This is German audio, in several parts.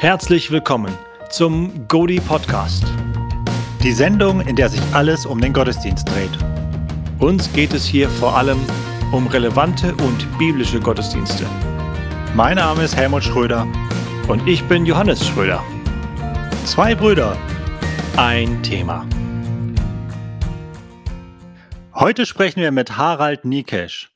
Herzlich willkommen zum Godi Podcast. Die Sendung, in der sich alles um den Gottesdienst dreht. Uns geht es hier vor allem um relevante und biblische Gottesdienste. Mein Name ist Helmut Schröder und ich bin Johannes Schröder. Zwei Brüder, ein Thema. Heute sprechen wir mit Harald Nikesch.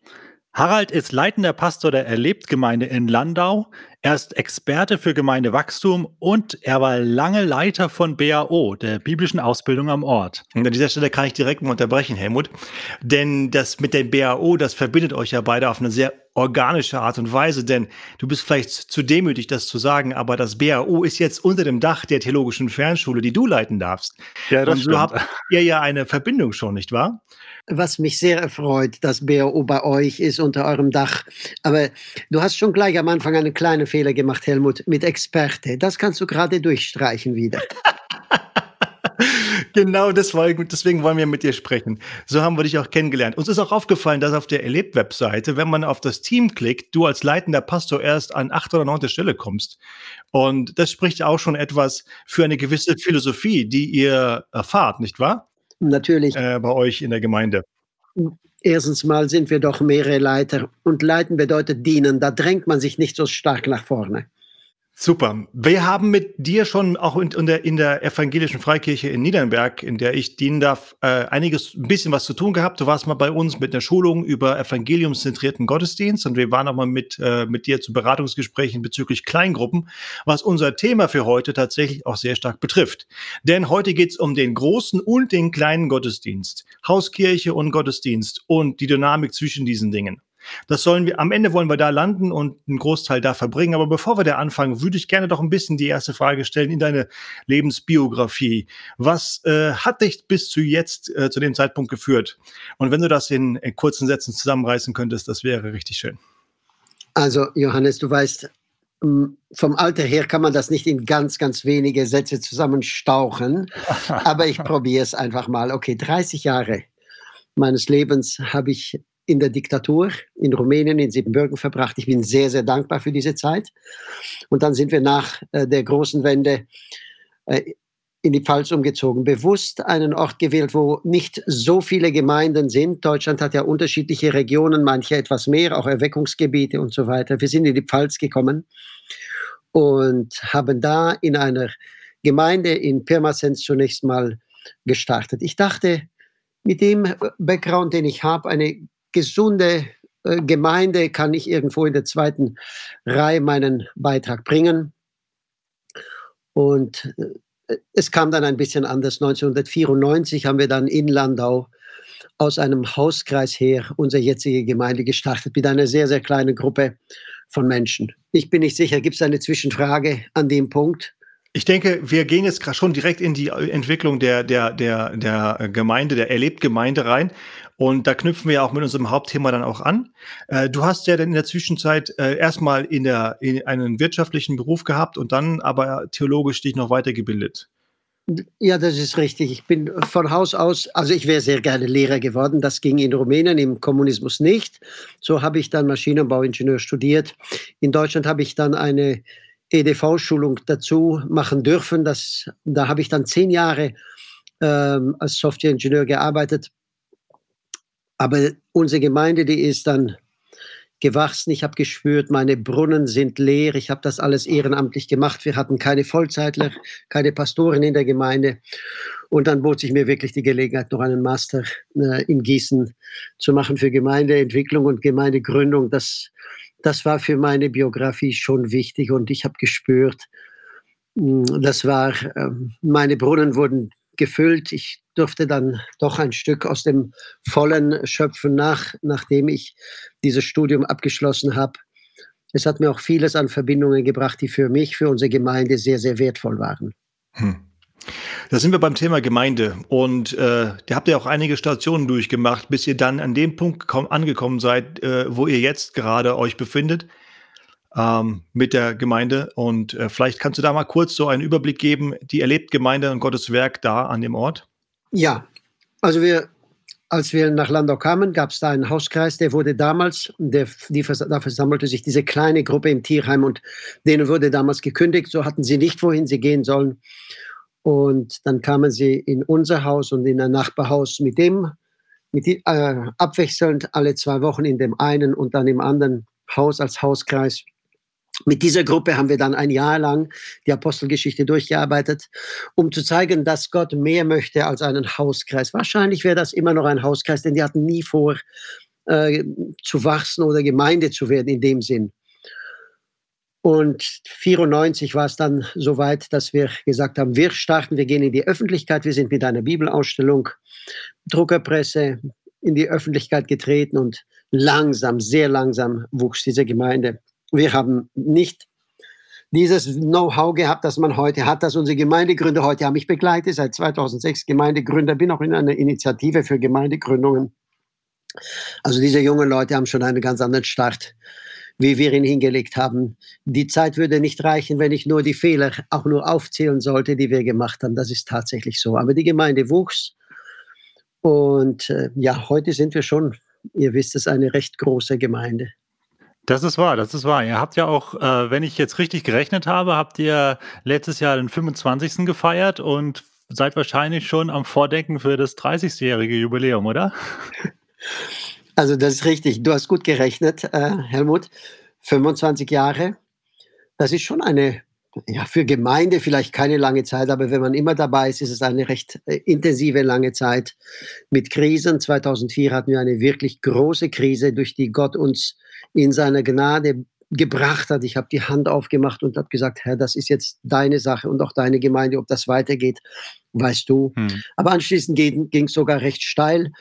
Harald ist leitender Pastor der Erlebtgemeinde in Landau. Er ist Experte für Gemeindewachstum und er war lange Leiter von BAO, der biblischen Ausbildung am Ort. Und an dieser Stelle kann ich direkt mal unterbrechen, Helmut. Denn das mit dem BAO, das verbindet euch ja beide auf eine sehr organische Art und Weise. Denn du bist vielleicht zu demütig, das zu sagen, aber das BAO ist jetzt unter dem Dach der theologischen Fernschule, die du leiten darfst. Ja, das und so habt ihr ja eine Verbindung schon, nicht wahr? Was mich sehr erfreut, dass BAO bei euch ist unter eurem Dach. Aber du hast schon gleich am Anfang einen kleinen Fehler gemacht, Helmut, mit Experte. Das kannst du gerade durchstreichen wieder. genau, deswegen, deswegen wollen wir mit dir sprechen. So haben wir dich auch kennengelernt. Uns ist auch aufgefallen, dass auf der Erlebt-Webseite, wenn man auf das Team klickt, du als leitender Pastor erst an acht oder neunte Stelle kommst. Und das spricht auch schon etwas für eine gewisse Philosophie, die ihr erfahrt, nicht wahr? Natürlich. Äh, bei euch in der Gemeinde? Erstens mal sind wir doch mehrere Leiter und leiten bedeutet dienen. Da drängt man sich nicht so stark nach vorne. Super. Wir haben mit dir schon auch in, in, der, in der evangelischen Freikirche in Niedernberg, in der ich dienen darf, äh, einiges, ein bisschen was zu tun gehabt. Du warst mal bei uns mit einer Schulung über evangeliumszentrierten Gottesdienst und wir waren auch mal mit, äh, mit dir zu Beratungsgesprächen bezüglich Kleingruppen, was unser Thema für heute tatsächlich auch sehr stark betrifft. Denn heute geht es um den großen und den kleinen Gottesdienst, Hauskirche und Gottesdienst und die Dynamik zwischen diesen Dingen. Das sollen wir, am Ende wollen wir da landen und einen Großteil da verbringen. Aber bevor wir da anfangen, würde ich gerne doch ein bisschen die erste Frage stellen in deine Lebensbiografie. Was äh, hat dich bis zu jetzt, äh, zu dem Zeitpunkt geführt? Und wenn du das in, in kurzen Sätzen zusammenreißen könntest, das wäre richtig schön. Also, Johannes, du weißt, vom Alter her kann man das nicht in ganz, ganz wenige Sätze zusammenstauchen. aber ich probiere es einfach mal. Okay, 30 Jahre meines Lebens habe ich in der Diktatur in Rumänien, in Siebenbürgen verbracht. Ich bin sehr, sehr dankbar für diese Zeit. Und dann sind wir nach äh, der großen Wende äh, in die Pfalz umgezogen. Bewusst einen Ort gewählt, wo nicht so viele Gemeinden sind. Deutschland hat ja unterschiedliche Regionen, manche etwas mehr, auch Erweckungsgebiete und so weiter. Wir sind in die Pfalz gekommen und haben da in einer Gemeinde in Pirmasens zunächst mal gestartet. Ich dachte, mit dem Background, den ich habe, eine gesunde äh, Gemeinde kann ich irgendwo in der zweiten Reihe meinen Beitrag bringen. Und äh, es kam dann ein bisschen anders. 1994 haben wir dann in Landau aus einem Hauskreis her unsere jetzige Gemeinde gestartet mit einer sehr, sehr kleinen Gruppe von Menschen. Ich bin nicht sicher, gibt es eine Zwischenfrage an dem Punkt? Ich denke, wir gehen jetzt schon direkt in die Entwicklung der, der, der, der Gemeinde, der Erlebtgemeinde rein. Und da knüpfen wir auch mit unserem Hauptthema dann auch an. Äh, du hast ja dann in der Zwischenzeit äh, erstmal in, in einen wirtschaftlichen Beruf gehabt und dann aber theologisch dich noch weitergebildet. Ja, das ist richtig. Ich bin von Haus aus, also ich wäre sehr gerne Lehrer geworden. Das ging in Rumänien im Kommunismus nicht. So habe ich dann Maschinenbauingenieur studiert. In Deutschland habe ich dann eine EDV-Schulung dazu machen dürfen. Das, da habe ich dann zehn Jahre ähm, als Softwareingenieur gearbeitet. Aber unsere Gemeinde, die ist dann gewachsen. Ich habe gespürt, meine Brunnen sind leer. Ich habe das alles ehrenamtlich gemacht. Wir hatten keine Vollzeitler, keine Pastoren in der Gemeinde. Und dann bot sich mir wirklich die Gelegenheit, noch einen Master äh, in Gießen zu machen für Gemeindeentwicklung und Gemeindegründung. Das das war für meine Biografie schon wichtig und ich habe gespürt, hm, das war, ähm, meine Brunnen wurden gefüllt. Ich durfte dann doch ein Stück aus dem Vollen schöpfen, nach, nachdem ich dieses Studium abgeschlossen habe. Es hat mir auch vieles an Verbindungen gebracht, die für mich, für unsere Gemeinde sehr, sehr wertvoll waren. Hm. Da sind wir beim Thema Gemeinde und äh, da habt ihr auch einige Stationen durchgemacht, bis ihr dann an dem Punkt angekommen seid, äh, wo ihr jetzt gerade euch befindet ähm, mit der Gemeinde. Und äh, vielleicht kannst du da mal kurz so einen Überblick geben, die erlebt Gemeinde und Gottes Werk da an dem Ort? Ja, also wir als wir nach Landau kamen, gab es da einen Hauskreis, der wurde damals, der, die, da versammelte sich diese kleine Gruppe im Tierheim und denen wurde damals gekündigt, so hatten sie nicht, wohin sie gehen sollen. Und dann kamen sie in unser Haus und in ein Nachbarhaus mit dem, mit die, äh, abwechselnd alle zwei Wochen in dem einen und dann im anderen Haus als Hauskreis. Mit dieser Gruppe haben wir dann ein Jahr lang die Apostelgeschichte durchgearbeitet, um zu zeigen, dass Gott mehr möchte als einen Hauskreis. Wahrscheinlich wäre das immer noch ein Hauskreis, denn die hatten nie vor, äh, zu wachsen oder Gemeinde zu werden in dem Sinn. Und 94 war es dann soweit, dass wir gesagt haben, wir starten, wir gehen in die Öffentlichkeit, wir sind mit einer Bibelausstellung, Druckerpresse in die Öffentlichkeit getreten und langsam, sehr langsam wuchs diese Gemeinde. Wir haben nicht dieses Know-how gehabt, das man heute hat, dass unsere Gemeindegründer heute haben. Ich begleite seit 2006 Gemeindegründer, bin auch in einer Initiative für Gemeindegründungen. Also diese jungen Leute haben schon einen ganz anderen Start, wie wir ihn hingelegt haben. Die Zeit würde nicht reichen, wenn ich nur die Fehler auch nur aufzählen sollte, die wir gemacht haben. Das ist tatsächlich so. Aber die Gemeinde wuchs. Und äh, ja, heute sind wir schon, ihr wisst es, eine recht große Gemeinde. Das ist wahr, das ist wahr. Ihr habt ja auch, äh, wenn ich jetzt richtig gerechnet habe, habt ihr letztes Jahr den 25. gefeiert und seid wahrscheinlich schon am Vordenken für das 30-jährige Jubiläum, oder? Also das ist richtig. Du hast gut gerechnet, äh, Helmut. 25 Jahre. Das ist schon eine, ja, für Gemeinde vielleicht keine lange Zeit, aber wenn man immer dabei ist, ist es eine recht äh, intensive lange Zeit mit Krisen. 2004 hatten wir eine wirklich große Krise, durch die Gott uns in seiner Gnade gebracht hat. Ich habe die Hand aufgemacht und habe gesagt, Herr, das ist jetzt deine Sache und auch deine Gemeinde, ob das weitergeht, weißt du. Hm. Aber anschließend ging es sogar recht steil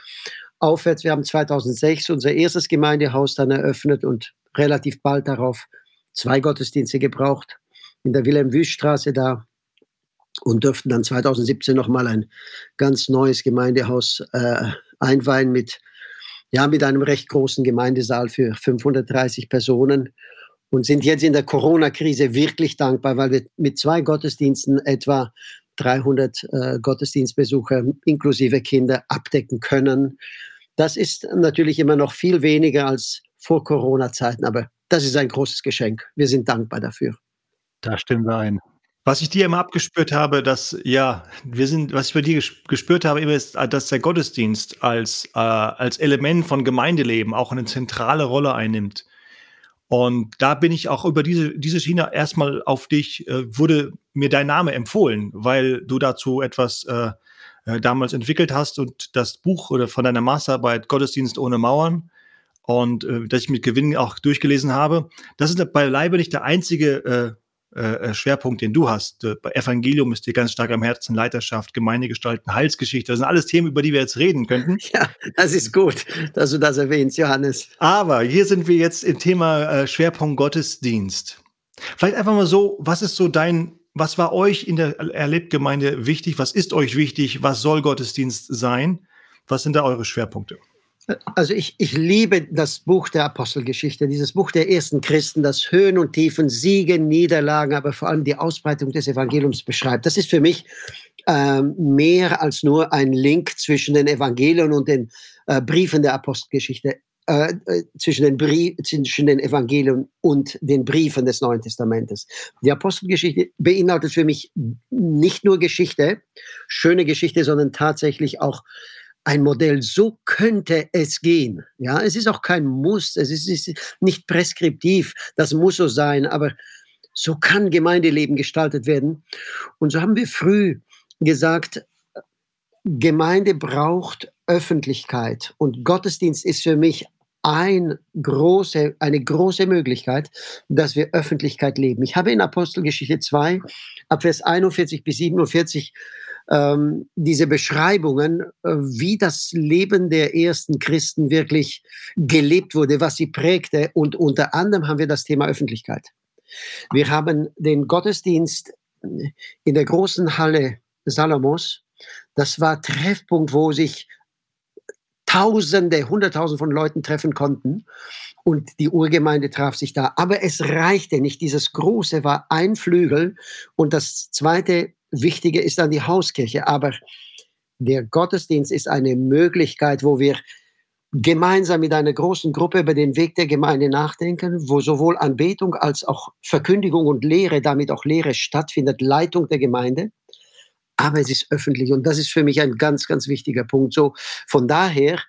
aufwärts. Wir haben 2006 unser erstes Gemeindehaus dann eröffnet und relativ bald darauf zwei Gottesdienste gebraucht in der Wilhelm-Wüst-Straße da und durften dann 2017 nochmal ein ganz neues Gemeindehaus äh, einweihen mit ja, mit einem recht großen Gemeindesaal für 530 Personen und sind jetzt in der Corona-Krise wirklich dankbar, weil wir mit zwei Gottesdiensten etwa 300 äh, Gottesdienstbesucher inklusive Kinder abdecken können. Das ist natürlich immer noch viel weniger als vor Corona-Zeiten, aber das ist ein großes Geschenk. Wir sind dankbar dafür. Da stimmen wir ein. Was ich dir immer abgespürt habe, dass, ja, wir sind, was ich bei dir gespürt habe, immer ist, dass der Gottesdienst als, äh, als Element von Gemeindeleben auch eine zentrale Rolle einnimmt. Und da bin ich auch über diese, diese Schiene erstmal auf dich, äh, wurde mir dein Name empfohlen, weil du dazu etwas äh, äh, damals entwickelt hast und das Buch oder von deiner Masterarbeit Gottesdienst ohne Mauern und äh, das ich mit Gewinn auch durchgelesen habe. Das ist beileibe nicht der einzige äh, äh, Schwerpunkt, den du hast. Äh, bei Evangelium ist dir ganz stark am Herzen, Leiterschaft, Gemeindegestalten, Heilsgeschichte. Das sind alles Themen, über die wir jetzt reden könnten. Ja, das ist gut, dass du das erwähnst, Johannes. Aber hier sind wir jetzt im Thema äh, Schwerpunkt Gottesdienst. Vielleicht einfach mal so, was ist so dein, was war euch in der Erlebtgemeinde wichtig? Was ist euch wichtig? Was soll Gottesdienst sein? Was sind da eure Schwerpunkte? Also ich, ich liebe das Buch der Apostelgeschichte, dieses Buch der ersten Christen, das Höhen und Tiefen, Siege, Niederlagen, aber vor allem die Ausbreitung des Evangeliums beschreibt. Das ist für mich ähm, mehr als nur ein Link zwischen den Evangelien und den äh, Briefen der Apostelgeschichte, äh, äh zwischen, den Brie zwischen den Evangelien und den Briefen des Neuen Testamentes. Die Apostelgeschichte beinhaltet für mich nicht nur Geschichte, schöne Geschichte, sondern tatsächlich auch ein Modell, so könnte es gehen. Ja, es ist auch kein Muss, es ist, ist nicht preskriptiv, das muss so sein, aber so kann Gemeindeleben gestaltet werden. Und so haben wir früh gesagt, Gemeinde braucht Öffentlichkeit und Gottesdienst ist für mich ein große, eine große Möglichkeit, dass wir Öffentlichkeit leben. Ich habe in Apostelgeschichte 2, ab Vers 41 bis 47 ähm, diese Beschreibungen, äh, wie das Leben der ersten Christen wirklich gelebt wurde, was sie prägte. Und unter anderem haben wir das Thema Öffentlichkeit. Wir haben den Gottesdienst in der großen Halle Salomos. Das war Treffpunkt, wo sich Tausende, Hunderttausende von Leuten treffen konnten. Und die Urgemeinde traf sich da. Aber es reichte nicht. Dieses Große war ein Flügel. Und das zweite Wichtige ist dann die Hauskirche. Aber der Gottesdienst ist eine Möglichkeit, wo wir gemeinsam mit einer großen Gruppe über den Weg der Gemeinde nachdenken, wo sowohl Anbetung als auch Verkündigung und Lehre, damit auch Lehre stattfindet, Leitung der Gemeinde. Aber es ist öffentlich und das ist für mich ein ganz, ganz wichtiger Punkt. So, von daher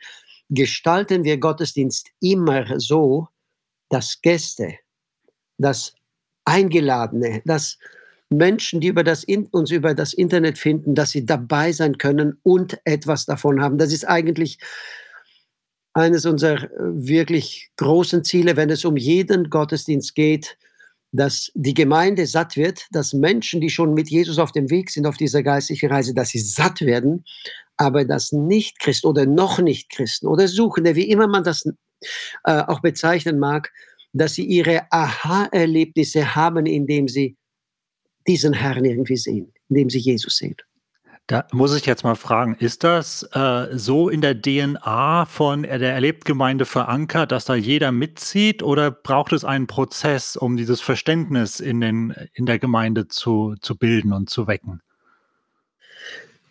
gestalten wir Gottesdienst immer so, dass Gäste, dass Eingeladene, dass Menschen, die über das, uns über das Internet finden, dass sie dabei sein können und etwas davon haben. Das ist eigentlich eines unserer äh, wirklich großen Ziele, wenn es um jeden Gottesdienst geht, dass die Gemeinde satt wird, dass Menschen, die schon mit Jesus auf dem Weg sind auf dieser geistlichen Reise, dass sie satt werden, aber dass Nicht-Christen oder noch Nicht-Christen oder Suchende, wie immer man das äh, auch bezeichnen mag, dass sie ihre Aha-Erlebnisse haben, indem sie diesen Herrn irgendwie sehen, indem sie Jesus sehen. Da muss ich jetzt mal fragen, ist das äh, so in der DNA von der Erlebtgemeinde verankert, dass da jeder mitzieht oder braucht es einen Prozess, um dieses Verständnis in, den, in der Gemeinde zu, zu bilden und zu wecken?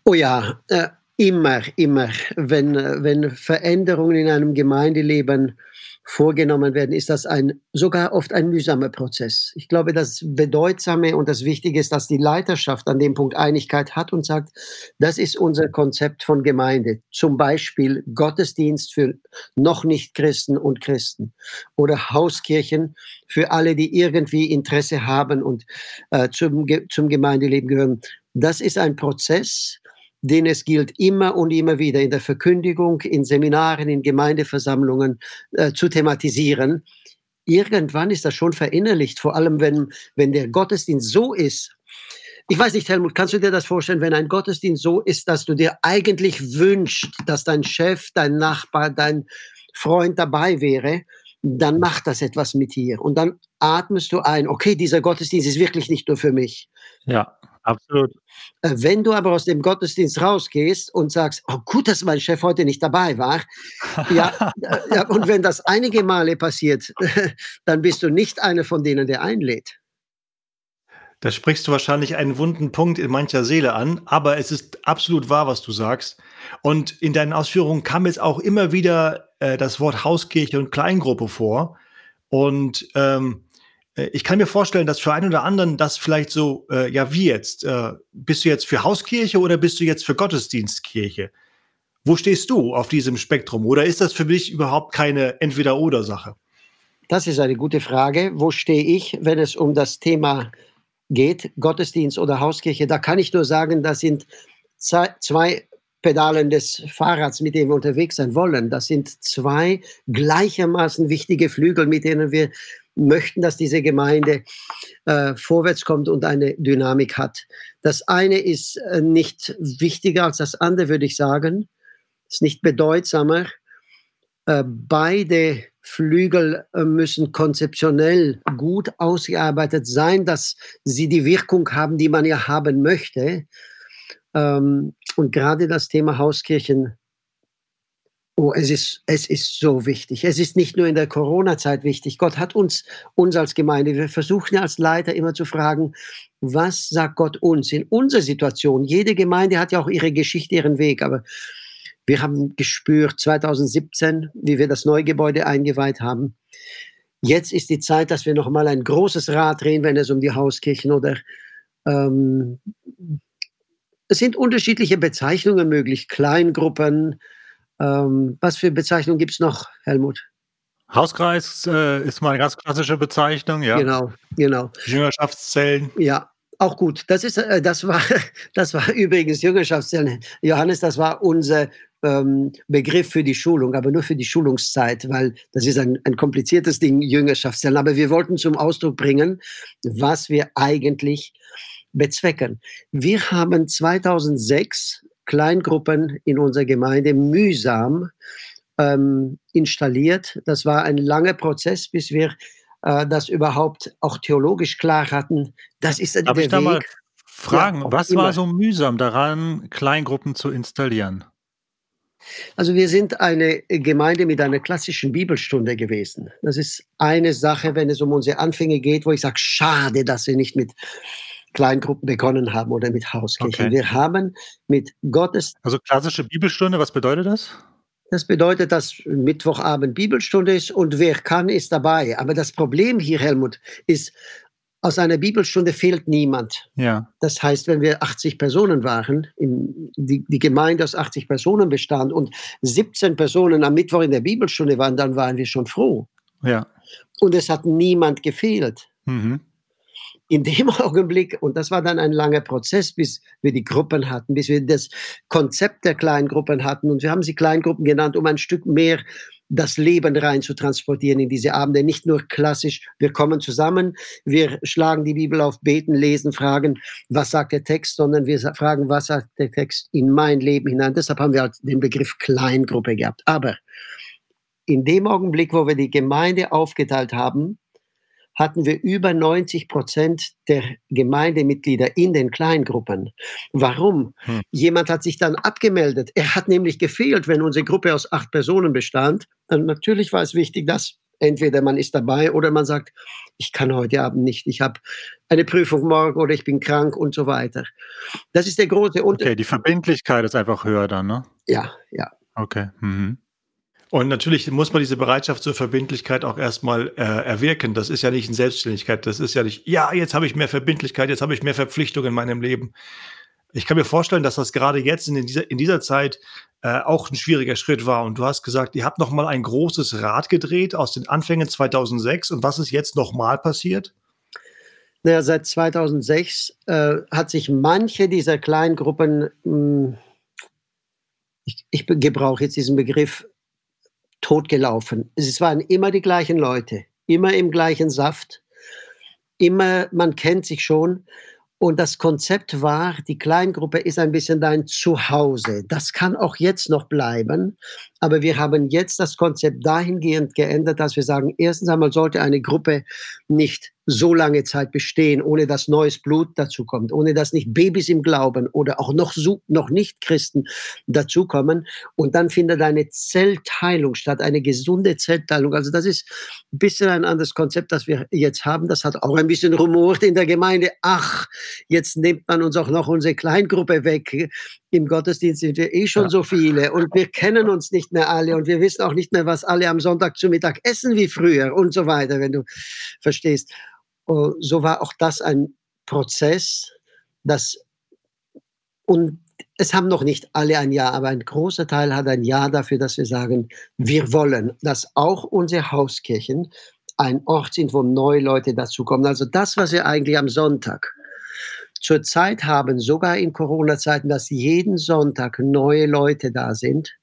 Oh ja, äh, immer, immer. Wenn, wenn Veränderungen in einem Gemeindeleben vorgenommen werden, ist das ein, sogar oft ein mühsamer Prozess. Ich glaube, das Bedeutsame und das Wichtige ist, dass die Leiterschaft an dem Punkt Einigkeit hat und sagt, das ist unser Konzept von Gemeinde. Zum Beispiel Gottesdienst für noch nicht Christen und Christen oder Hauskirchen für alle, die irgendwie Interesse haben und äh, zum, zum Gemeindeleben gehören. Das ist ein Prozess, den es gilt immer und immer wieder in der Verkündigung, in Seminaren, in Gemeindeversammlungen äh, zu thematisieren. Irgendwann ist das schon verinnerlicht, vor allem wenn, wenn der Gottesdienst so ist. Ich weiß nicht, Helmut, kannst du dir das vorstellen, wenn ein Gottesdienst so ist, dass du dir eigentlich wünschst, dass dein Chef, dein Nachbar, dein Freund dabei wäre, dann macht das etwas mit dir. Und dann atmest du ein, okay, dieser Gottesdienst ist wirklich nicht nur für mich. Ja. Absolut. Äh, wenn du aber aus dem Gottesdienst rausgehst und sagst, oh gut, dass mein Chef heute nicht dabei war, ja, äh, ja, und wenn das einige Male passiert, dann bist du nicht einer von denen, der einlädt. Da sprichst du wahrscheinlich einen wunden Punkt in mancher Seele an, aber es ist absolut wahr, was du sagst. Und in deinen Ausführungen kam jetzt auch immer wieder äh, das Wort Hauskirche und Kleingruppe vor. Und ähm, äh, ich kann mir vorstellen, dass für einen oder anderen das vielleicht so, äh, ja, wie jetzt? Äh, bist du jetzt für Hauskirche oder bist du jetzt für Gottesdienstkirche? Wo stehst du auf diesem Spektrum? Oder ist das für mich überhaupt keine Entweder-Oder-Sache? Das ist eine gute Frage. Wo stehe ich, wenn es um das Thema geht, Gottesdienst oder Hauskirche? Da kann ich nur sagen, das sind zwei Pedalen des Fahrrads, mit denen wir unterwegs sein wollen. Das sind zwei gleichermaßen wichtige Flügel, mit denen wir möchten, dass diese Gemeinde äh, vorwärts kommt und eine Dynamik hat. Das eine ist äh, nicht wichtiger als das andere, würde ich sagen. Ist nicht bedeutsamer. Äh, beide Flügel äh, müssen konzeptionell gut ausgearbeitet sein, dass sie die Wirkung haben, die man ja haben möchte. Ähm, und gerade das Thema Hauskirchen Oh, es ist, es ist so wichtig. Es ist nicht nur in der Corona-Zeit wichtig. Gott hat uns, uns als Gemeinde, wir versuchen als Leiter immer zu fragen, was sagt Gott uns in unserer Situation? Jede Gemeinde hat ja auch ihre Geschichte, ihren Weg, aber wir haben gespürt 2017, wie wir das neue Gebäude eingeweiht haben. Jetzt ist die Zeit, dass wir nochmal ein großes Rad drehen, wenn es um die Hauskirchen oder ähm, es sind unterschiedliche Bezeichnungen möglich, Kleingruppen, ähm, was für Bezeichnungen gibt es noch, Helmut? Hauskreis äh, ist mal eine ganz klassische Bezeichnung, ja. Genau, genau. Jüngerschaftszellen. Ja, auch gut. Das ist, äh, das war, das war übrigens Jüngerschaftszellen. Johannes, das war unser ähm, Begriff für die Schulung, aber nur für die Schulungszeit, weil das ist ein, ein kompliziertes Ding, Jüngerschaftszellen. Aber wir wollten zum Ausdruck bringen, was wir eigentlich bezwecken. Wir haben 2006 Kleingruppen in unserer Gemeinde mühsam ähm, installiert. Das war ein langer Prozess, bis wir äh, das überhaupt auch theologisch klar hatten. Das ist Darf der ich Weg. Da mal fragen, ja, was immer. war so mühsam daran, Kleingruppen zu installieren? Also wir sind eine Gemeinde mit einer klassischen Bibelstunde gewesen. Das ist eine Sache, wenn es um unsere Anfänge geht, wo ich sage, schade, dass wir nicht mit Kleingruppen begonnen haben oder mit Hauskirchen. Okay. Wir haben mit Gottes, Also klassische Bibelstunde, was bedeutet das? das bedeutet, dass Mittwochabend Bibelstunde ist und wer kann, ist dabei. Aber das Problem hier, Helmut, ist, aus einer Bibelstunde fehlt niemand. Ja. Das heißt, wenn wir 80 Personen waren, die, die Gemeinde aus 80 Personen bestand und 17 Personen am Mittwoch in der Bibelstunde waren, dann waren wir schon froh. Ja. Und es hat niemand gefehlt. Mhm. In dem Augenblick, und das war dann ein langer Prozess, bis wir die Gruppen hatten, bis wir das Konzept der Kleingruppen hatten. Und wir haben sie Kleingruppen genannt, um ein Stück mehr das Leben rein zu transportieren in diese Abende. Nicht nur klassisch, wir kommen zusammen, wir schlagen die Bibel auf, beten, lesen, fragen, was sagt der Text, sondern wir fragen, was sagt der Text in mein Leben hinein. Deshalb haben wir halt den Begriff Kleingruppe gehabt. Aber in dem Augenblick, wo wir die Gemeinde aufgeteilt haben, hatten wir über 90 Prozent der Gemeindemitglieder in den Kleingruppen. Warum? Hm. Jemand hat sich dann abgemeldet. Er hat nämlich gefehlt, wenn unsere Gruppe aus acht Personen bestand. Dann natürlich war es wichtig, dass entweder man ist dabei oder man sagt, ich kann heute Abend nicht, ich habe eine Prüfung morgen oder ich bin krank und so weiter. Das ist der große Unterschied. Okay, die Verbindlichkeit ist einfach höher dann, ne? Ja, ja. Okay. Mhm. Und natürlich muss man diese Bereitschaft zur Verbindlichkeit auch erstmal äh, erwirken. Das ist ja nicht in Selbstständigkeit. Das ist ja nicht, ja, jetzt habe ich mehr Verbindlichkeit, jetzt habe ich mehr Verpflichtung in meinem Leben. Ich kann mir vorstellen, dass das gerade jetzt in dieser, in dieser Zeit äh, auch ein schwieriger Schritt war. Und du hast gesagt, ihr habt noch mal ein großes Rad gedreht aus den Anfängen 2006. Und was ist jetzt noch mal passiert? Naja, seit 2006 äh, hat sich manche dieser Kleingruppen, mh, ich, ich be- gebrauche jetzt diesen Begriff, totgelaufen. Es waren immer die gleichen Leute, immer im gleichen Saft, immer, man kennt sich schon. Und das Konzept war, die Kleingruppe ist ein bisschen dein Zuhause. Das kann auch jetzt noch bleiben. Aber wir haben jetzt das Konzept dahingehend geändert, dass wir sagen, erstens einmal sollte eine Gruppe nicht so lange Zeit bestehen, ohne dass neues Blut dazu kommt, ohne dass nicht Babys im Glauben oder auch noch, noch nicht Christen dazukommen. Und dann findet eine Zellteilung statt, eine gesunde Zellteilung. Also das ist ein bisschen ein anderes Konzept, das wir jetzt haben. Das hat auch ein bisschen rumort in der Gemeinde. Ach, jetzt nimmt man uns auch noch unsere Kleingruppe weg. Im Gottesdienst sind wir eh schon Ja. so viele und wir kennen uns nicht mehr alle und wir wissen auch nicht mehr, was alle am Sonntag zu Mittag essen wie früher und so weiter, wenn du verstehst. Oh, So war auch das ein Prozess, das und es haben noch nicht alle ein Ja, aber ein großer Teil hat ein Ja dafür, dass wir sagen, wir wollen, dass auch unsere Hauskirchen ein Ort sind, wo neue Leute dazukommen. Also das, was wir eigentlich am Sonntag zurzeit haben, sogar in Corona-Zeiten, dass jeden Sonntag neue Leute da sind,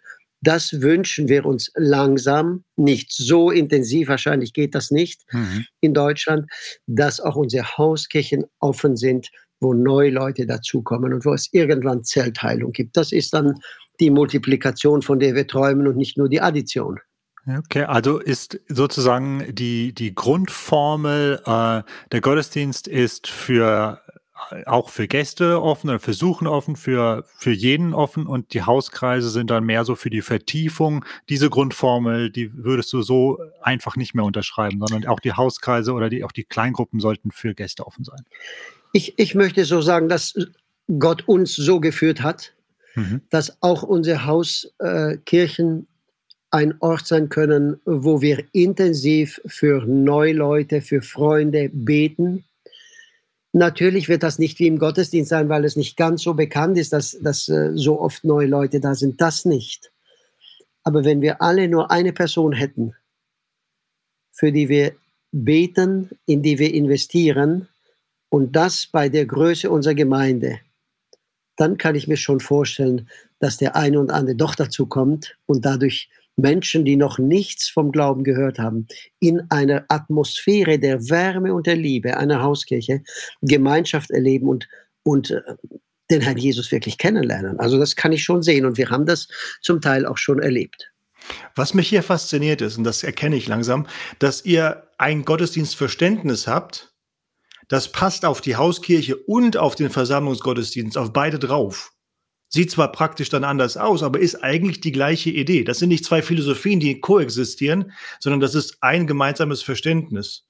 das wünschen wir uns langsam, nicht so intensiv, wahrscheinlich geht das nicht Mhm. in Deutschland, dass auch unsere Hauskirchen offen sind, wo neue Leute dazukommen und wo es irgendwann Zellteilung gibt. Das ist dann die Multiplikation, von der wir träumen und nicht nur die Addition. Okay, also ist sozusagen die, die Grundformel, äh, der Gottesdienst ist für auch für Gäste offen oder für Suchen offen, für, für jeden offen und die Hauskreise sind dann mehr so für die Vertiefung. Diese Grundformel, die würdest du so einfach nicht mehr unterschreiben, sondern auch die Hauskreise oder die, auch die Kleingruppen sollten für Gäste offen sein. Ich, ich möchte so sagen, dass Gott uns so geführt hat, Mhm. dass auch unsere Hauskirchen äh, ein Ort sein können, wo wir intensiv für neue Leute, für Freunde beten. Natürlich wird das nicht wie im Gottesdienst sein, weil es nicht ganz so bekannt ist, dass, dass äh, so oft neue Leute da sind. Das nicht. Aber wenn wir alle nur eine Person hätten, für die wir beten, in die wir investieren, und das bei der Größe unserer Gemeinde, dann kann ich mir schon vorstellen, dass der eine und andere doch dazu kommt und dadurch Menschen, die noch nichts vom Glauben gehört haben, in einer Atmosphäre der Wärme und der Liebe einer Hauskirche Gemeinschaft erleben und, und äh, den Herrn Jesus wirklich kennenlernen. Also das kann ich schon sehen und wir haben das zum Teil auch schon erlebt. Was mich hier fasziniert ist, und das erkenne ich langsam, dass ihr ein Gottesdienstverständnis habt, das passt auf die Hauskirche und auf den Versammlungsgottesdienst, auf beide drauf. Sieht zwar praktisch dann anders aus, aber ist eigentlich die gleiche Idee. Das sind nicht zwei Philosophien, die koexistieren, sondern das ist ein gemeinsames Verständnis.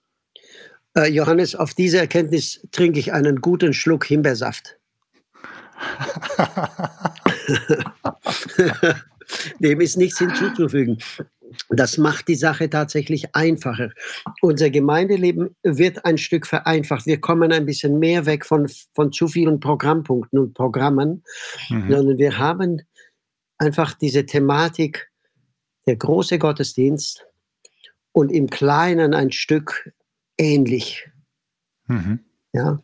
Äh, Johannes, auf diese Erkenntnis trinke ich einen guten Schluck Himbeersaft. Dem ist nichts hinzuzufügen. Das macht die Sache tatsächlich einfacher. Unser Gemeindeleben wird ein Stück vereinfacht. Wir kommen ein bisschen mehr weg von, von zu vielen Programmpunkten und Programmen, mhm. sondern wir haben einfach diese Thematik, der große Gottesdienst und im Kleinen ein Stück ähnlich. Mhm. Ja.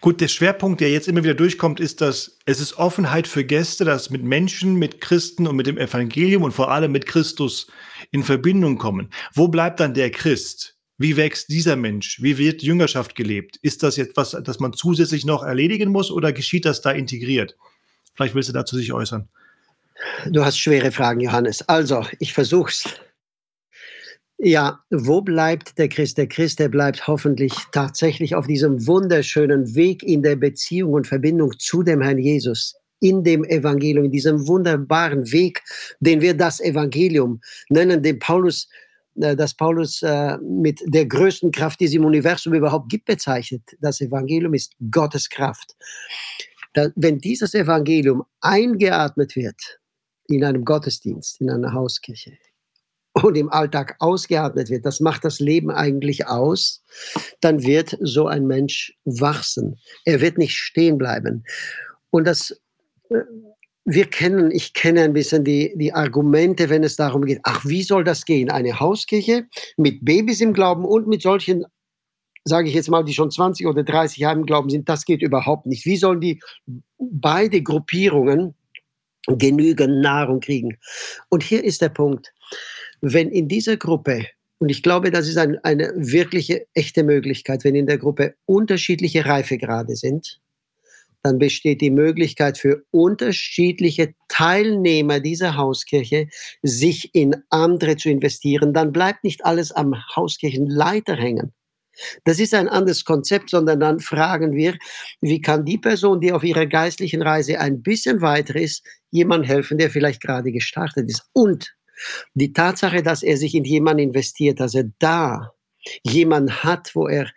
Gut, der Schwerpunkt, der jetzt immer wieder durchkommt, ist, dass es ist Offenheit für Gäste, dass mit Menschen, mit Christen und mit dem Evangelium und vor allem mit Christus in Verbindung kommen. Wo bleibt dann der Christ? Wie wächst dieser Mensch? Wie wird Jüngerschaft gelebt? Ist das jetzt was, das man zusätzlich noch erledigen muss oder geschieht das da integriert? Vielleicht willst du dazu sich äußern. Du hast schwere Fragen, Johannes. Also, ich versuch's. Ja, wo bleibt der Christ? Der Christ, der bleibt hoffentlich tatsächlich auf diesem wunderschönen Weg in der Beziehung und Verbindung zu dem Herrn Jesus, in dem Evangelium, in diesem wunderbaren Weg, den wir das Evangelium nennen, den Paulus, äh, das Paulus äh, mit der größten Kraft, die es im Universum überhaupt gibt, bezeichnet. Das Evangelium ist Gottes Kraft. Wenn dieses Evangelium eingeatmet wird in einem Gottesdienst, in einer Hauskirche, und im Alltag ausgeatmet wird, das macht das Leben eigentlich aus, dann wird so ein Mensch wachsen. Er wird nicht stehen bleiben. Und das, äh, wir kennen, ich kenne ein bisschen die, die Argumente, wenn es darum geht, ach, wie soll das gehen? Eine Hauskirche mit Babys im Glauben und mit solchen, sage ich jetzt mal, die schon 20 oder 30 Jahre im Glauben sind, das geht überhaupt nicht. Wie sollen die beide Gruppierungen genügend Nahrung kriegen? Und hier ist der Punkt wenn in dieser Gruppe, und ich glaube, das ist ein, eine wirkliche, echte Möglichkeit, wenn in der Gruppe unterschiedliche Reifegrade sind, dann besteht die Möglichkeit für unterschiedliche Teilnehmer dieser Hauskirche, sich in andere zu investieren. Dann bleibt nicht alles am Hauskirchenleiter hängen. Das ist ein anderes Konzept, sondern dann fragen wir, wie kann die Person, die auf ihrer geistlichen Reise ein bisschen weiter ist, jemand helfen, der vielleicht gerade gestartet ist. Und die Tatsache, dass er sich in jemanden investiert, dass er da jemanden hat, wo er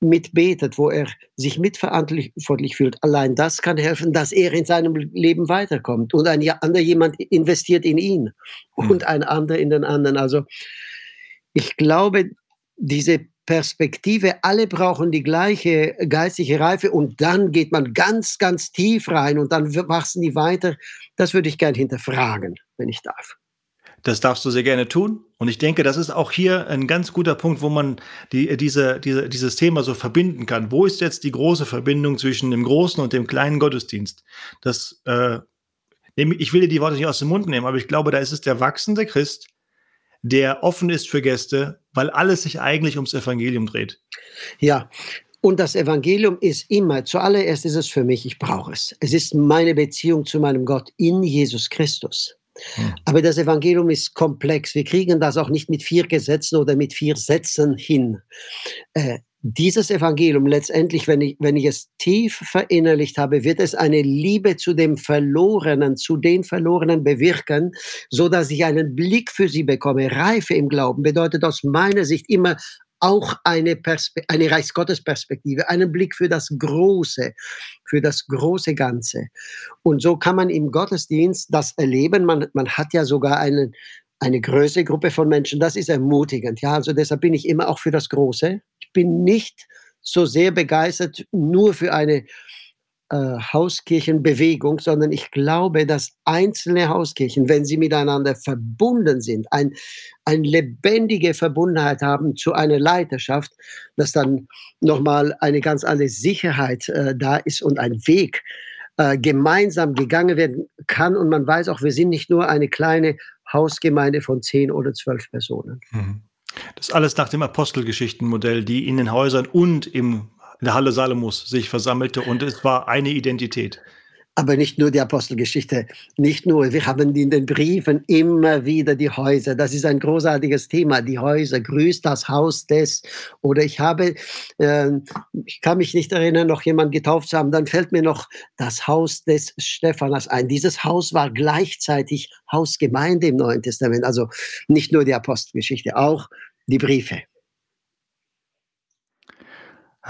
mitbetet, wo er sich mitverantwortlich fühlt, allein das kann helfen, dass er in seinem Leben weiterkommt. Und ein anderer jemand investiert in ihn hm. und ein anderer in den anderen. Also ich glaube, diese Perspektive, alle brauchen die gleiche geistige Reife und dann geht man ganz, ganz tief rein und dann wachsen die weiter. Das würde ich gern hinterfragen, wenn ich darf. Das darfst du sehr gerne tun. Und ich denke, das ist auch hier ein ganz guter Punkt, wo man die, diese, diese, dieses Thema so verbinden kann. Wo ist jetzt die große Verbindung zwischen dem großen und dem kleinen Gottesdienst? Das, äh, ich will dir die Worte nicht aus dem Mund nehmen, aber ich glaube, da ist es der wachsende Christ, der offen ist für Gäste, weil alles sich eigentlich ums Evangelium dreht. Ja, und das Evangelium ist immer, zuallererst ist es für mich, ich brauche es. Es ist meine Beziehung zu meinem Gott in Jesus Christus. Hm. Aber das Evangelium ist komplex. Wir kriegen das auch nicht mit vier Gesetzen oder mit vier Sätzen hin. Äh, dieses Evangelium letztendlich, wenn ich, wenn ich es tief verinnerlicht habe, wird es eine Liebe zu dem Verlorenen, zu den Verlorenen bewirken, so dass ich einen Blick für sie bekomme. Reife im Glauben bedeutet aus meiner Sicht immer auch eine, Perspe eine Reichsgottesperspektive, einen Blick für das Große, für das große Ganze. Und so kann man im Gottesdienst das erleben. Man, man hat ja sogar einen, eine größere Gruppe von Menschen. Das ist ermutigend. Ja, also deshalb bin ich immer auch für das Große. Ich bin nicht so sehr begeistert nur für eine Hauskirchenbewegung, sondern ich glaube, dass einzelne Hauskirchen, wenn sie miteinander verbunden sind, ein, eine lebendige Verbundenheit haben zu einer Leiterschaft, dass dann nochmal eine ganz andere Sicherheit äh, da ist und ein Weg äh, gemeinsam gegangen werden kann. Und man weiß auch, wir sind nicht nur eine kleine Hausgemeinde von zehn oder zwölf Personen. Mhm. Das alles nach dem Apostelgeschichtenmodell, die in den Häusern und im in der Halle Salomos sich versammelte und es war eine Identität. Aber nicht nur die Apostelgeschichte, nicht nur, wir haben in den Briefen immer wieder die Häuser. Das ist ein großartiges Thema, die Häuser. Grüßt das Haus des. Oder ich habe, äh, ich kann mich nicht erinnern, noch jemand getauft zu haben. Dann fällt mir noch das Haus des Stephanas ein. Dieses Haus war gleichzeitig Hausgemeinde im Neuen Testament. Also nicht nur die Apostelgeschichte, auch die Briefe.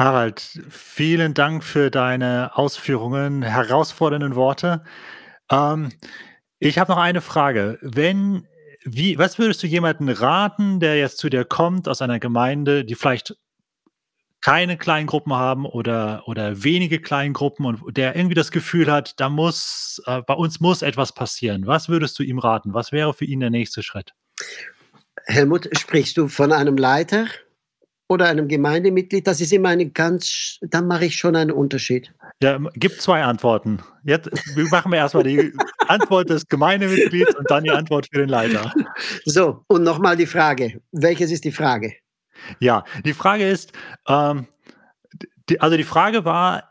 Harald, vielen Dank für deine Ausführungen, herausfordernden Worte. Ähm, ich habe noch eine Frage. Wenn wie was würdest du jemanden raten, der jetzt zu dir kommt aus einer Gemeinde, die vielleicht keine Kleingruppen haben oder oder wenige Kleingruppen und der irgendwie das Gefühl hat, da muss äh, bei uns muss etwas passieren. Was würdest du ihm raten? Was wäre für ihn der nächste Schritt? Helmut, sprichst du von einem Leiter oder einem Gemeindemitglied? Das ist immer eine ganz, da mache ich schon einen Unterschied. Ja, gibt zwei Antworten. Jetzt machen wir erstmal die Antwort des Gemeindemitglieds und dann die Antwort für den Leiter. So, und nochmal die Frage. Welches ist die Frage? Ja, die Frage ist, ähm, die, also die Frage war,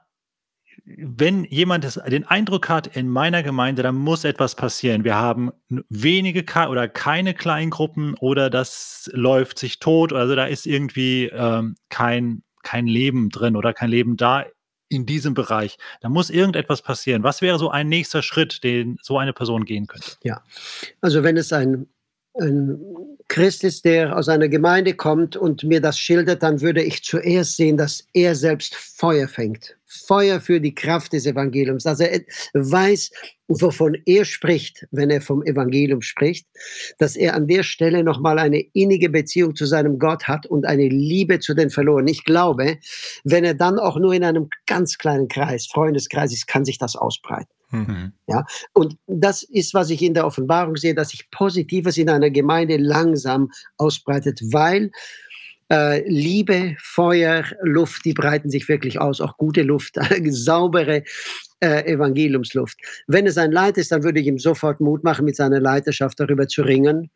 wenn jemand den Eindruck hat, in meiner Gemeinde, da muss etwas passieren. Wir haben wenige oder keine Kleingruppen oder das läuft sich tot, also da ist irgendwie ähm, kein, kein Leben drin oder kein Leben da in diesem Bereich. Da muss irgendetwas passieren. Was wäre so ein nächster Schritt, den so eine Person gehen könnte? Ja, also wenn es ein ein Christ ist, der aus einer Gemeinde kommt und mir das schildert, dann würde ich zuerst sehen, dass er selbst Feuer fängt. Feuer für die Kraft des Evangeliums. Also er weiß, wovon er spricht, wenn er vom Evangelium spricht, dass er an der Stelle nochmal eine innige Beziehung zu seinem Gott hat und eine Liebe zu den Verlorenen. Ich glaube, wenn er dann auch nur in einem ganz kleinen Kreis, Freundeskreis ist, kann sich das ausbreiten. Mhm. Ja, und das ist, was ich in der Offenbarung sehe, dass sich Positives in einer Gemeinde langsam ausbreitet, weil äh, Liebe, Feuer, Luft, die breiten sich wirklich aus, auch gute Luft, saubere äh, Evangeliumsluft. Wenn es ein Leid ist, dann würde ich ihm sofort Mut machen, mit seiner Leiterschaft darüber zu ringen,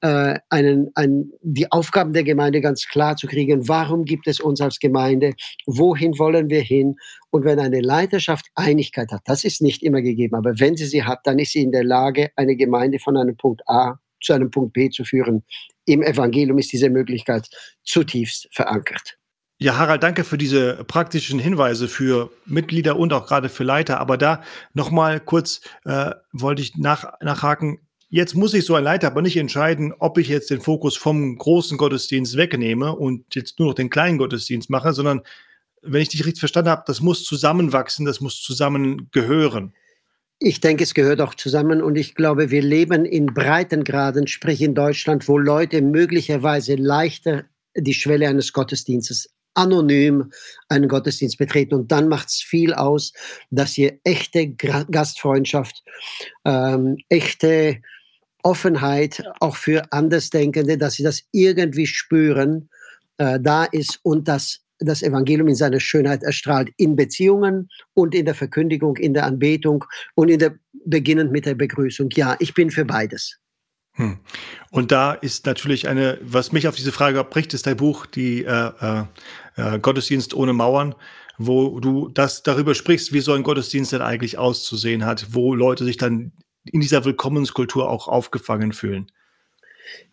äh, einen, ein, die Aufgaben der Gemeinde ganz klar zu kriegen. Warum gibt es uns als Gemeinde? Wohin wollen wir hin? Und wenn eine Leiterschaft Einigkeit hat, das ist nicht immer gegeben, aber wenn sie sie hat, dann ist sie in der Lage, eine Gemeinde von einem Punkt A zu einem Punkt B zu führen. Im Evangelium ist diese Möglichkeit zutiefst verankert. Ja, Harald, danke für diese praktischen Hinweise für Mitglieder und auch gerade für Leiter. Aber da nochmal kurz äh, wollte ich nach, nachhaken. Jetzt muss ich so ein Leiter aber nicht entscheiden, ob ich jetzt den Fokus vom großen Gottesdienst wegnehme und jetzt nur noch den kleinen Gottesdienst mache, sondern wenn ich dich richtig verstanden habe, das muss zusammenwachsen, das muss zusammengehören. Ich denke, es gehört auch zusammen und ich glaube, wir leben in Breitengraden, sprich in Deutschland, wo Leute möglicherweise leichter die Schwelle eines Gottesdienstes anonym einen Gottesdienst betreten. Und dann macht es viel aus, dass ihr echte Gastfreundschaft, ähm, echte Offenheit auch für Andersdenkende, dass sie das irgendwie spüren, äh, da ist und dass das Evangelium in seiner Schönheit erstrahlt, in Beziehungen und in der Verkündigung, in der Anbetung und in der, beginnend mit der Begrüßung. Ja, ich bin für beides. Hm. Und da ist natürlich eine, was mich auf diese Frage bricht, ist dein Buch, die äh, äh, äh, Gottesdienst ohne Mauern, wo du das darüber sprichst, wie so ein Gottesdienst denn eigentlich auszusehen hat, wo Leute sich dann in dieser Willkommenskultur auch aufgefangen fühlen.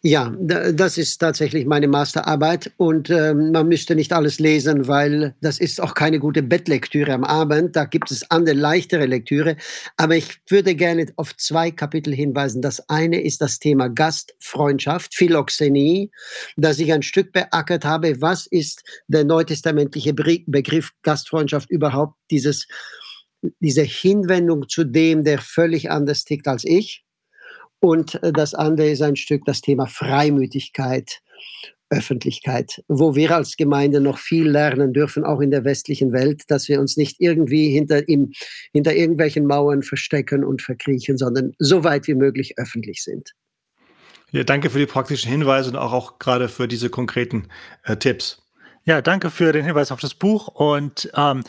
Ja, das ist tatsächlich meine Masterarbeit und äh, man müsste nicht alles lesen, weil das ist auch keine gute Bettlektüre am Abend. Da gibt es andere leichtere Lektüre. Aber ich würde gerne auf zwei Kapitel hinweisen. Das eine ist das Thema Gastfreundschaft, Philoxenie, dass ich ein Stück beackert habe. Was ist der neutestamentliche Begriff Gastfreundschaft überhaupt? Dieses, diese Hinwendung zu dem, der völlig anders tickt als ich und äh, das andere ist ein Stück das Thema Freimütigkeit, Öffentlichkeit, wo wir als Gemeinde noch viel lernen dürfen, auch in der westlichen Welt, dass wir uns nicht irgendwie hinter, im, hinter irgendwelchen Mauern verstecken und verkriechen, sondern so weit wie möglich öffentlich sind. Ja, danke für die praktischen Hinweise und auch, auch gerade für diese konkreten äh, Tipps. Ja, danke für den Hinweis auf das Buch. Und ähm,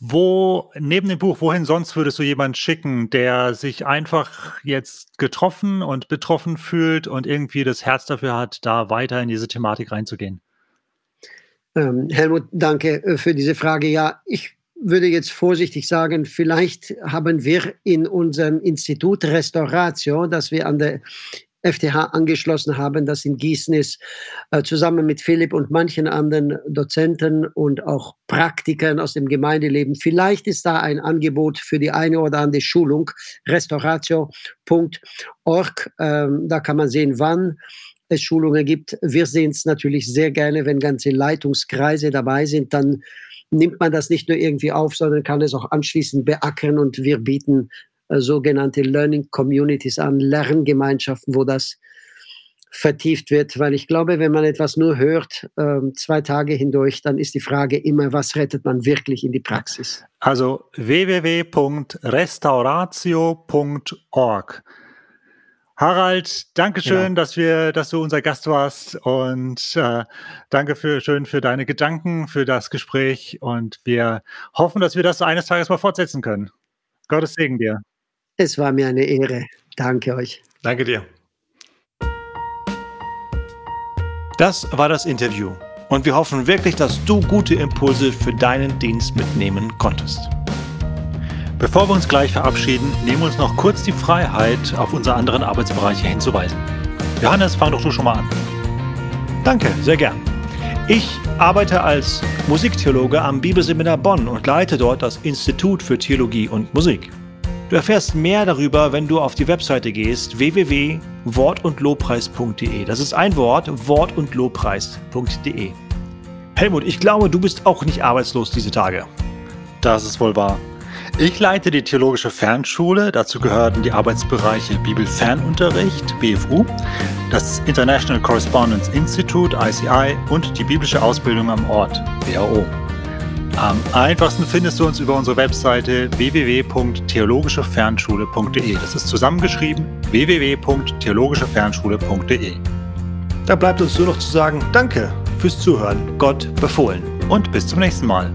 wo, neben dem Buch, wohin sonst würdest du jemanden schicken, der sich einfach jetzt getroffen und betroffen fühlt und irgendwie das Herz dafür hat, da weiter in diese Thematik reinzugehen? Ähm, Helmut, danke äh, für diese Frage. Ja, ich würde jetzt vorsichtig sagen, vielleicht haben wir in unserem Institut Restauratio, das wir an der FTH angeschlossen haben, das in Gießen ist, äh, zusammen mit Philipp und manchen anderen Dozenten und auch Praktikern aus dem Gemeindeleben. Vielleicht ist da ein Angebot für die eine oder andere Schulung, restauratio.org. Ähm, da kann man sehen, wann es Schulungen gibt. Wir sehen es natürlich sehr gerne, wenn ganze Leitungskreise dabei sind, dann nimmt man das nicht nur irgendwie auf, sondern kann es auch anschließend beackern und wir bieten sogenannte Learning Communities an, Lerngemeinschaften, wo das vertieft wird, weil ich glaube, wenn man etwas nur hört, äh, zwei Tage hindurch, dann ist die Frage immer, was rettet man wirklich in die Praxis? Also www.restauratio.org. Harald, danke schön, genau. dass wir, dass du unser Gast warst und äh, danke für, schön für deine Gedanken, für das Gespräch und wir hoffen, dass wir das eines Tages mal fortsetzen können. Gottes Segen dir. Es war mir eine Ehre. Danke euch. Danke dir. Das war das Interview und wir hoffen wirklich, dass du gute Impulse für deinen Dienst mitnehmen konntest. Bevor wir uns gleich verabschieden, nehmen wir uns noch kurz die Freiheit, auf unsere anderen Arbeitsbereiche hinzuweisen. Johannes, fang doch du schon mal an. Danke, sehr gern. Ich arbeite als Musiktheologe am Bibelseminar Bonn und leite dort das Institut für Theologie und Musik. Du erfährst mehr darüber, wenn du auf die Webseite gehst www.wortundlobpreis.de. Das ist ein Wort, wortundlobpreis.de. Helmut, ich glaube, du bist auch nicht arbeitslos diese Tage. Das ist wohl wahr. Ich leite die Theologische Fernschule. Dazu gehören die Arbeitsbereiche Bibelfernunterricht, BFU, das International Correspondence Institute, ICI und die biblische Ausbildung am Ort, WHO. Am einfachsten findest du uns über unsere Webseite www.theologischefernschule.de. Das ist zusammengeschrieben www.theologischefernschule.de. Da bleibt uns nur noch zu sagen, danke fürs Zuhören. Gott befohlen. Und bis zum nächsten Mal.